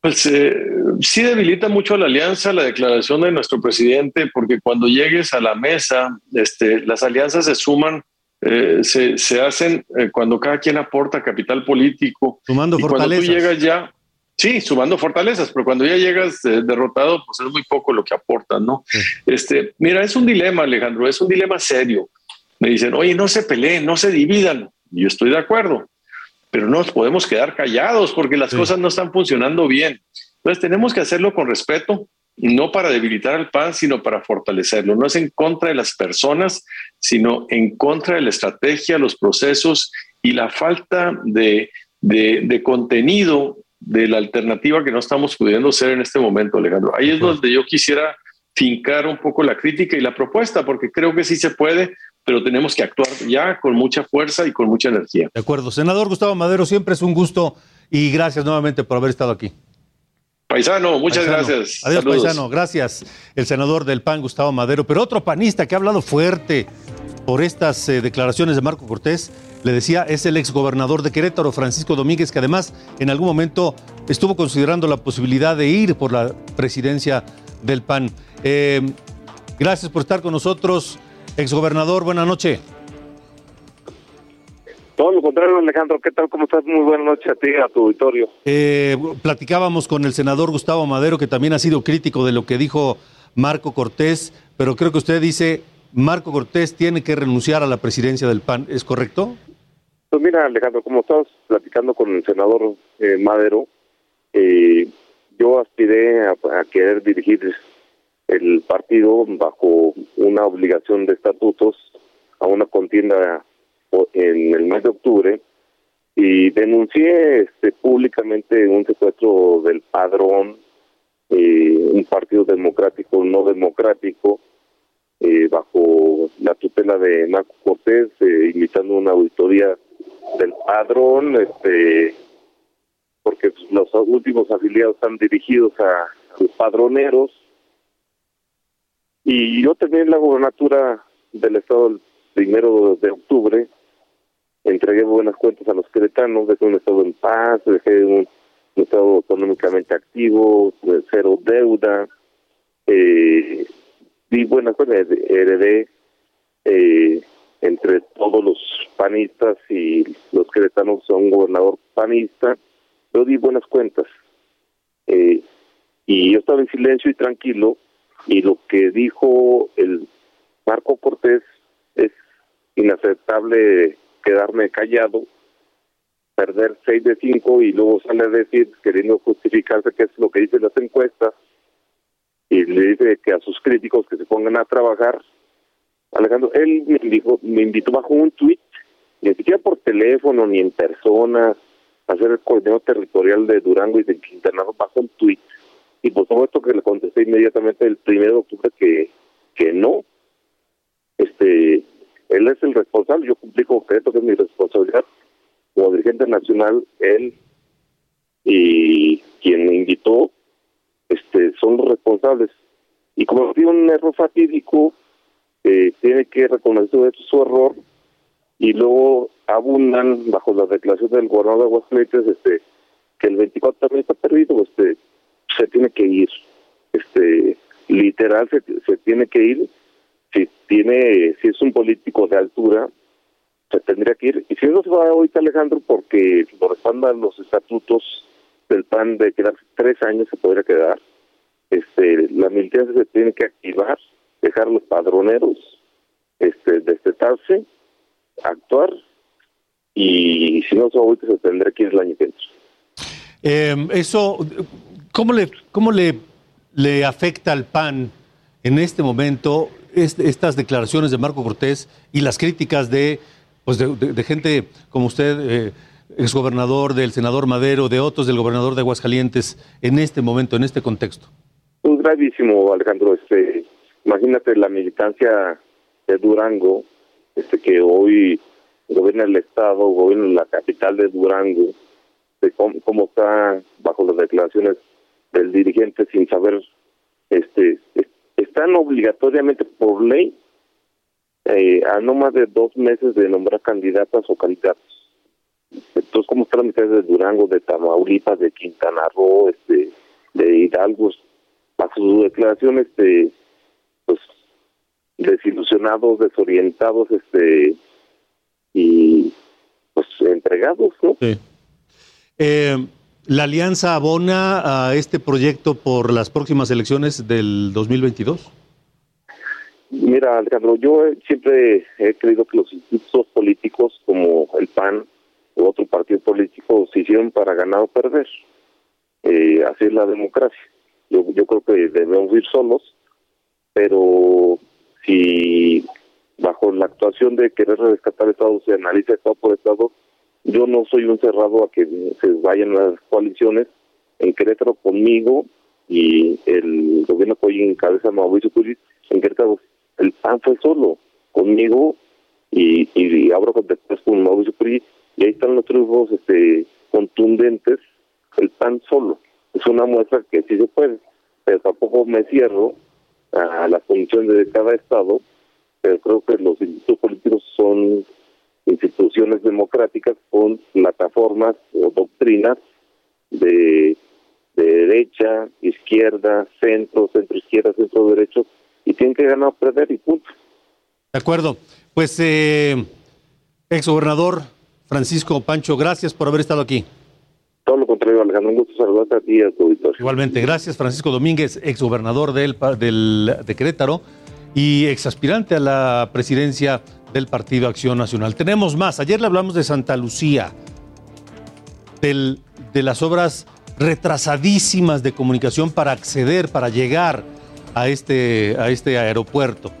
Pues eh, sí debilita mucho a la alianza la declaración de nuestro presidente, porque cuando llegues a la mesa, este, las alianzas se suman, eh, se, se, hacen cuando cada quien aporta capital político. Sumando y fortalezas. Cuando tú llegas ya, Sí, sumando fortalezas, pero cuando ya llegas eh, derrotado, pues es muy poco lo que aportan, ¿no? Este, mira, es un dilema, Alejandro, es un dilema serio. Me dicen, oye, no se peleen, no se dividan. Yo estoy de acuerdo, pero no nos podemos quedar callados porque las cosas no están funcionando bien. Entonces tenemos que hacerlo con respeto, no para debilitar al PAN, sino para fortalecerlo. No es en contra de las personas, sino en contra de la estrategia, los procesos y la falta de, de, de contenido de la alternativa que no estamos pudiendo ser en este momento, Alejandro. Ahí es donde yo quisiera fincar un poco la crítica y la propuesta, porque creo que sí se puede, pero tenemos que actuar ya con mucha fuerza y con mucha energía. De acuerdo. Senador Gustavo Madero, siempre es un gusto y gracias nuevamente por haber estado aquí. Paisano, muchas gracias. Adiós, paisano. Gracias. El senador del PAN, Gustavo Madero, pero otro panista que ha hablado fuerte por estas eh, declaraciones de Marco Cortés le decía, es el exgobernador de Querétaro, Francisco Domínguez, que además en algún momento estuvo considerando la posibilidad de ir por la presidencia del PAN. Eh, gracias por estar con nosotros, exgobernador. Buenas noches. Todo lo contrario, Alejandro. ¿Qué tal? ¿Cómo estás? Muy buena noche a ti, a tu auditorio. Eh, platicábamos con el senador Gustavo Madero, que también ha sido crítico de lo que dijo Marco Cortés, pero creo que usted dice, Marco Cortés tiene que renunciar a la presidencia del PAN. ¿Es correcto? Pues mira, Alejandro, como estabas platicando con el senador eh, Madero, eh, yo aspiré a, querer dirigir el partido bajo una obligación de estatutos a una contienda en el mes de octubre y denuncié este, públicamente un secuestro del padrón, eh, un partido democrático no democrático, bajo la tutela de Marco Cortés, invitando una auditoría del padrón, este, porque los últimos afiliados están dirigidos a, los padroneros. Y yo también la gobernatura del estado el primero de octubre, entregué buenas cuentas a los queretanos, dejé un estado en paz, dejé un, estado económicamente activo, cero deuda, eh, di buenas cuentas, heredé eh, entre todos los panistas y los queretanos son un gobernador panista, yo di buenas cuentas. Eh, y yo estaba en silencio y tranquilo, y lo que dijo el Marco Cortés es inaceptable quedarme callado, perder seis de cinco y luego sale a decir, queriendo justificarse que es lo que dicen las encuestas, y le dice que a sus críticos que se pongan a trabajar, Alejandro, él me, dijo, me invitó bajo un tweet, ni siquiera por teléfono ni en persona, a hacer el coordinador territorial de Durango y de Quintana bajo un tweet. Y por supuesto que le contesté inmediatamente el primero de octubre que, que no. Este, él es el responsable, yo cumplí con que es mi responsabilidad como dirigente nacional, él y quien me invitó, este, son los responsables. Y como fue un error fatídico, eh, tiene que reconocer su error y luego abundan bajo la declaración del gobernador de Aguascalientes este que el 24 también está perdido este se tiene que ir este literal se, se tiene que ir si tiene si es un político de altura se tendría que ir. Y si no se va ahorita Alejandro porque lo respaldan los estatutos del PAN de quedarse tres años se podría quedar este la militancia se tiene que activar dejar los padroneros, este, destetarse, actuar y si no, ahorita se tendrá que ir el año que em, eso, ¿cómo le, cómo le, le afecta al PAN en este momento estas declaraciones de Marco Cortés y las críticas de, pues de, gente como usted, eh, exgobernador, del senador Madero, de otros, del gobernador de Aguascalientes, en este momento, en este contexto? Pues gravísimo, Alejandro. Este, imagínate la militancia de Durango, este que hoy gobierna el estado, gobierna la capital de Durango, de cómo, cómo está bajo las declaraciones del dirigente sin saber, este, es- están obligatoriamente por ley eh, a no más de dos meses de nombrar candidatas o candidatos. Entonces, ¿cómo están de Durango, de Tamaulipas, de Quintana Roo, este, de Hidalgo? Bajo su declaración, este, pues, desilusionados, desorientados, este, y pues entregados, ¿no? Sí. Eh, ¿La alianza abona a este proyecto por las próximas elecciones del 2022? Mira, Alejandro, yo eh, siempre he creído que los institutos políticos como el PAN u otro partido político se hicieron para ganar o perder. Eh, así es la democracia. Yo, yo creo que debemos ir solos, pero si bajo la actuación de querer rescatar Estado se analiza Estado por Estado, yo no soy un cerrado a que se vayan las coaliciones. En Querétaro conmigo y el gobierno que hoy encabeza Mauricio Curi en Querétaro el PAN fue solo conmigo y, y abro con- después con Mauricio Curi y ahí están los triunfos este contundentes el PAN solo. Es una muestra que sí se puede pero tampoco me cierro a las condiciones de cada estado pero creo que los institutos políticos son instituciones democráticas con plataformas o doctrinas de, de derecha, izquierda, centro, centro izquierda, centro derecho, y tienen que ganar o perder y punto. De acuerdo. Pues, eh, exgobernador Francisco Pancho, gracias por haber estado aquí. Todo lo contrario, Alejandro, un gusto saludarte a ti y a tu auditorio. Igualmente, gracias Francisco Domínguez, exgobernador del, pa- del, de Querétaro y exaspirante a la presidencia del Partido Acción Nacional. Tenemos más. Ayer le hablamos de Santa Lucía, del- de las obras retrasadísimas de comunicación para acceder, para llegar a este, a este aeropuerto.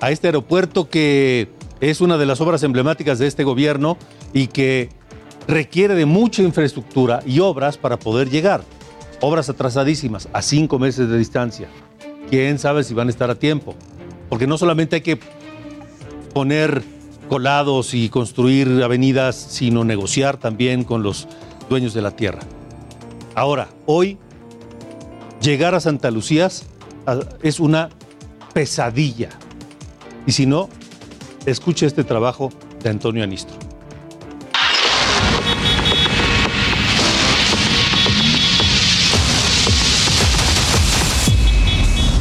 A este aeropuerto que es una de las obras emblemáticas de este gobierno y que requiere de mucha infraestructura y obras para poder llegar. Obras atrasadísimas, a cinco meses de distancia. ¿Quién sabe si van a estar a tiempo? Porque no solamente hay que poner colados y construir avenidas, sino negociar también con los dueños de la tierra. Ahora, hoy, llegar a Santa Lucía es una pesadilla. Y si no, escuche este trabajo de Antonio Anistro.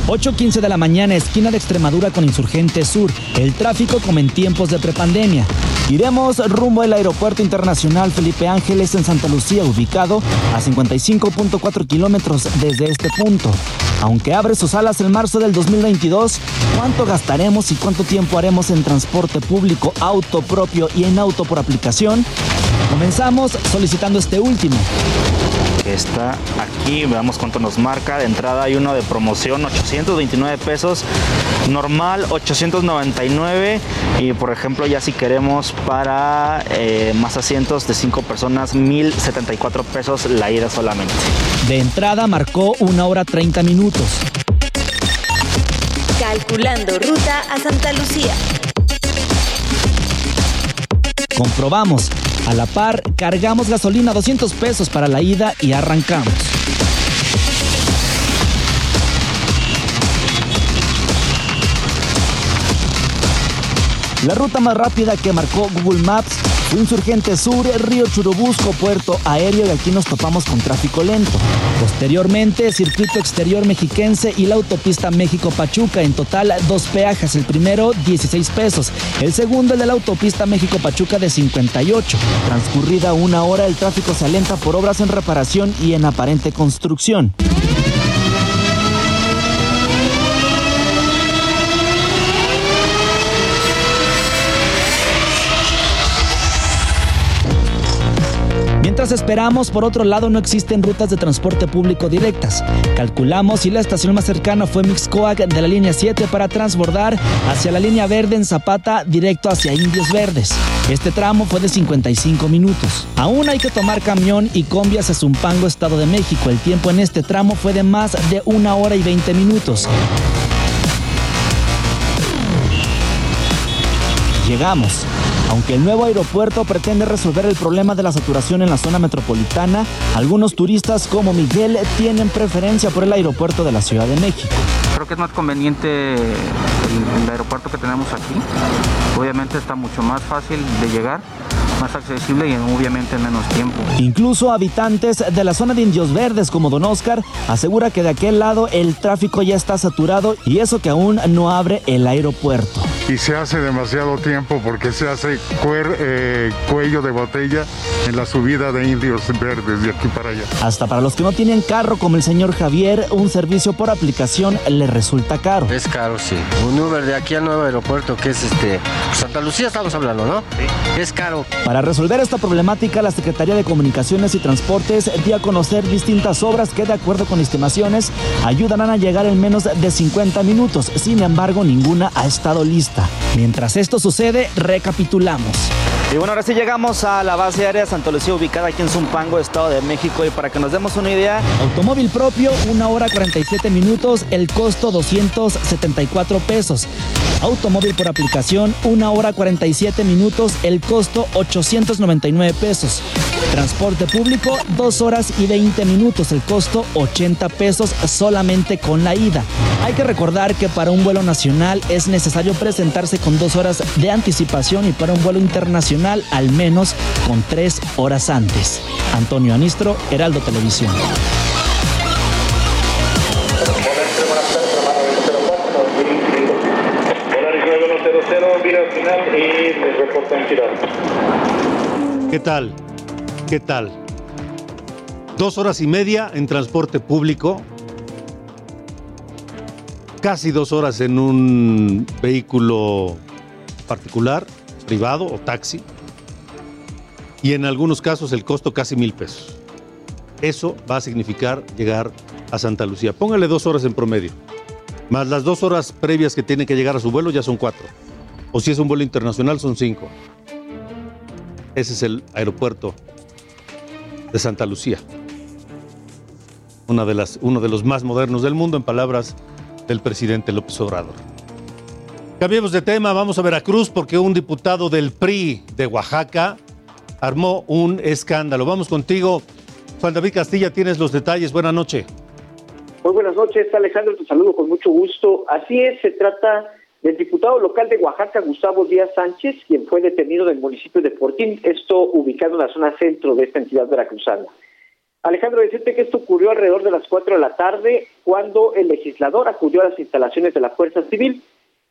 8.15 de la mañana, esquina de Extremadura con Insurgente Sur. El tráfico como en tiempos de prepandemia. Iremos rumbo al Aeropuerto Internacional Felipe Ángeles en Santa Lucía, ubicado a 55.4 kilómetros desde este punto. Aunque abre sus alas en marzo del 2022, ¿cuánto gastaremos y cuánto tiempo haremos en transporte público, auto propio y en auto por aplicación? Comenzamos solicitando este último. que está aquí. Veamos cuánto nos marca. De entrada hay uno de promoción, 829 pesos. Normal, 899. Y por ejemplo, ya si queremos para eh, más asientos de 5 personas, 1074 pesos la ida solamente. De entrada marcó una hora 30 minutos. Calculando ruta a Santa Lucía. Comprobamos. A la par, cargamos gasolina 200 pesos para la ida y arrancamos. La ruta más rápida que marcó Google Maps Insurgente Sur, Río Churubusco, Puerto Aéreo y aquí nos topamos con tráfico lento. Posteriormente, Circuito Exterior Mexiquense y la autopista México-Pachuca. En total, dos peajes. El primero, 16 pesos. El segundo, el de la autopista México-Pachuca de 58. Transcurrida una hora, el tráfico se alenta por obras en reparación y en aparente construcción. Esperamos, por otro lado, no existen rutas de transporte público directas. Calculamos si la estación más cercana fue Mixcoac de la línea 7 para transbordar hacia la línea verde en Zapata directo hacia Indios Verdes. Este tramo fue de 55 minutos. Aún hay que tomar camión y combi hacia Zumpango, Estado de México. El tiempo en este tramo fue de más de una hora y 20 minutos. Llegamos. Aunque el nuevo aeropuerto pretende resolver el problema de la saturación en la zona metropolitana, algunos turistas como Miguel tienen preferencia por el aeropuerto de la Ciudad de México. Creo que es más conveniente el, aeropuerto que tenemos aquí. Obviamente está mucho más fácil de llegar más accesible y obviamente en menos tiempo. Incluso habitantes de la zona de Indios Verdes como Don Oscar asegura que de aquel lado el tráfico ya está saturado y eso que aún no abre el aeropuerto. Y se hace demasiado tiempo porque se hace cuer, eh, cuello de botella en la subida de Indios Verdes de aquí para allá. Hasta para los que no tienen carro como el señor Javier, un servicio por aplicación le resulta caro. Es caro, sí. Un Uber de aquí al nuevo aeropuerto que es este Santa Lucía estamos hablando, ¿no? Sí. Es caro. Para resolver esta problemática, la Secretaría de Comunicaciones y Transportes dio a conocer distintas obras que, de acuerdo con estimaciones, ayudarán a llegar en menos de 50 minutos. Sin embargo, ninguna ha estado lista. Mientras esto sucede, recapitulamos. Y bueno, ahora sí llegamos a la base aérea de Santa Lucía, ubicada aquí en Zumpango, Estado de México. Y para que nos demos una idea, automóvil propio, 1 hora 47 minutos, el costo 274 pesos. Automóvil por aplicación, 1 hora 47 minutos, el costo 899 pesos. Transporte público, 2 horas y 20 minutos, el costo 80 pesos solamente con la ida. Hay que recordar que para un vuelo nacional es necesario presentarse con 2 horas de anticipación y para un vuelo internacional al menos con 3 horas antes. Antonio Anistro, Heraldo Televisión. ¿Qué tal? ¿Qué tal? Dos horas y media en transporte público, casi dos horas en un vehículo particular, privado o taxi, y en algunos casos el costo casi mil pesos. Eso va a significar llegar a Santa Lucía. Póngale dos horas en promedio, más las dos horas previas que tiene que llegar a su vuelo ya son cuatro. O si es un vuelo internacional son cinco. Ese es el aeropuerto de Santa Lucía. Una de las, uno de los más modernos del mundo, en palabras del presidente López Obrador. Cambiemos de tema, vamos a Veracruz porque un diputado del PRI de Oaxaca armó un escándalo. Vamos contigo, Juan David Castilla, tienes los detalles. Buenas noches. Muy buenas noches, Alejandro, te saludo con mucho gusto. Así es, se trata del diputado local de Oaxaca, Gustavo Díaz Sánchez, quien fue detenido en el municipio de Fortín, esto ubicado en la zona centro de esta entidad veracruzana. Alejandro, decirte que esto ocurrió alrededor de las 4 de la tarde, cuando el legislador acudió a las instalaciones de la Fuerza Civil,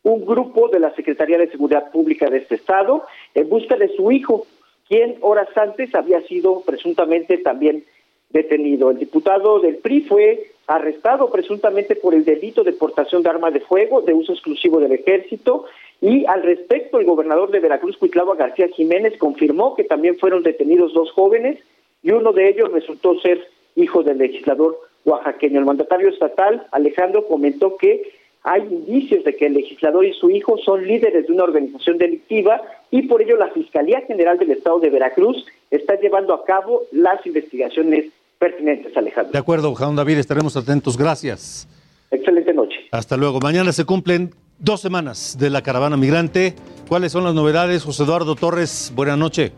un grupo de la Secretaría de Seguridad Pública de este estado, en busca de su hijo, quien horas antes había sido presuntamente también detenido. El diputado del PRI fue arrestado presuntamente por el delito de portación de armas de fuego de uso exclusivo del ejército y al respecto el gobernador de Veracruz, Cuitlava García Jiménez, confirmó que también fueron detenidos dos jóvenes y uno de ellos resultó ser hijo del legislador oaxaqueño. El mandatario estatal, Alejandro, comentó que hay indicios de que el legislador y su hijo son líderes de una organización delictiva y por ello la Fiscalía General del Estado de Veracruz está llevando a cabo las investigaciones pertinentes, Alejandro. De acuerdo, Juan David, estaremos atentos. Gracias. Excelente noche. Hasta luego. Mañana se cumplen dos semanas de la caravana migrante. ¿Cuáles son las novedades? José Eduardo Torres, buena noche.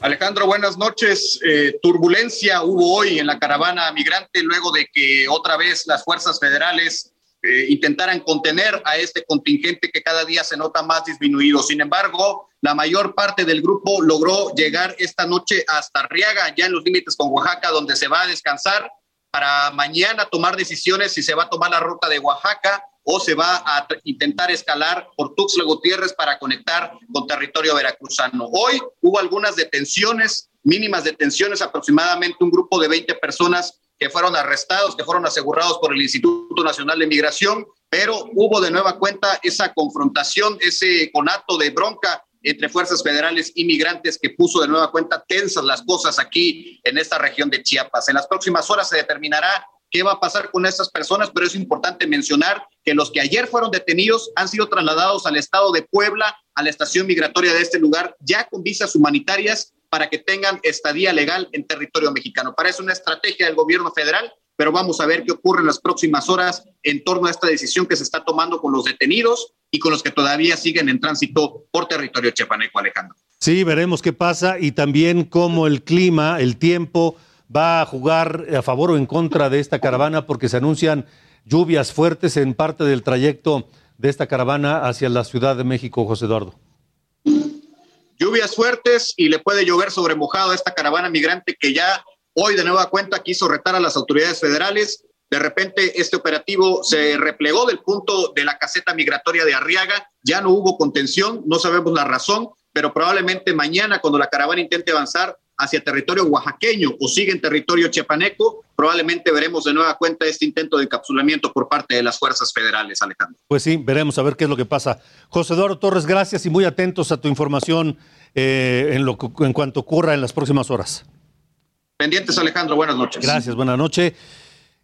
Alejandro, buenas noches. Eh, turbulencia hubo hoy en la caravana migrante luego de que otra vez las fuerzas federales eh, intentaran contener a este contingente que cada día se nota más disminuido. Sin embargo, la mayor parte del grupo logró llegar esta noche hasta Arriaga, ya en los límites con Oaxaca, donde se va a descansar para mañana tomar decisiones si se va a tomar la ruta de Oaxaca o se va a intentar escalar por Tuxtla Gutiérrez para conectar con territorio veracruzano. Hoy hubo algunas detenciones, mínimas detenciones, aproximadamente un grupo de 20 personas que fueron arrestados, que fueron asegurados por el Instituto Nacional de Migración, pero hubo de nueva cuenta esa confrontación, ese conato de bronca entre fuerzas federales y migrantes que puso de nueva cuenta tensas las cosas aquí en esta región de Chiapas. En las próximas horas se determinará qué va a pasar con estas personas, pero es importante mencionar que los que ayer fueron detenidos han sido trasladados al estado de Puebla, a la estación migratoria de este lugar, ya con visas humanitarias para que tengan estadía legal en territorio mexicano. Parece una estrategia del gobierno federal, pero vamos a ver qué ocurre en las próximas horas en torno a esta decisión que se está tomando con los detenidos y con los que todavía siguen en tránsito por territorio chiapaneco, Alejandro. Sí, veremos qué pasa y también cómo el clima, el tiempo va a jugar a favor o en contra de esta caravana porque se anuncian lluvias fuertes en parte del trayecto de esta caravana hacia la Ciudad de México, José Eduardo. Lluvias fuertes y le puede llover sobre mojado a esta caravana migrante que ya hoy de nueva cuenta quiso retar a las autoridades federales. De repente este operativo se replegó del punto de la caseta migratoria de Arriaga, ya no hubo contención, no sabemos la razón, pero probablemente mañana cuando la caravana intente avanzar hacia territorio oaxaqueño o sigue en territorio chiapaneco, probablemente veremos de nueva cuenta este intento de encapsulamiento por parte de las fuerzas federales, Alejandro. Pues sí, veremos a ver qué es lo que pasa. José Eduardo Torres, gracias y muy atentos a tu información eh, en, lo, en cuanto ocurra en las próximas horas. Pendientes, Alejandro, buenas noches. Gracias, buenas noches.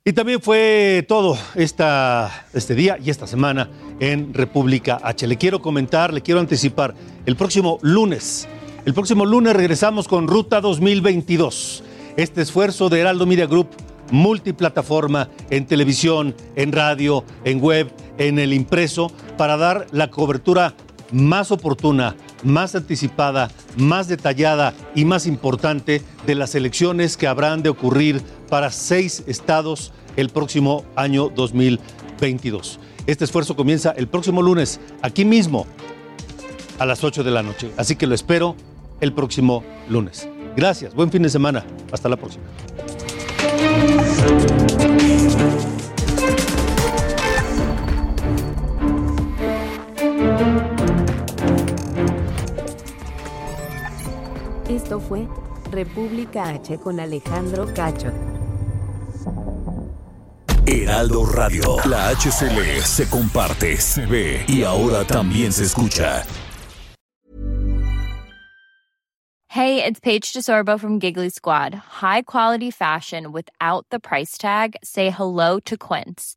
Y también fue todo este día y esta semana en República H. Le quiero comentar, le quiero anticipar, el próximo lunes el próximo lunes regresamos con Ruta 2022. Este esfuerzo de Heraldo Media Group, multiplataforma en televisión, en radio, en web, en el impreso, para dar la cobertura más oportuna, más anticipada, más detallada y más importante de las elecciones que habrán de ocurrir para seis estados el próximo año 2022. Este esfuerzo comienza el próximo lunes, aquí mismo, a las 8 de la noche. Así que lo espero el próximo lunes. Gracias, buen fin de semana. Hasta la próxima. Esto fue República H con Alejandro Cacho. Heraldo Radio, la HCL se comparte, se ve y ahora también se escucha. Hey, it's Paige DeSorbo from Giggly Squad. High quality fashion without the price tag. Say hello to Quince.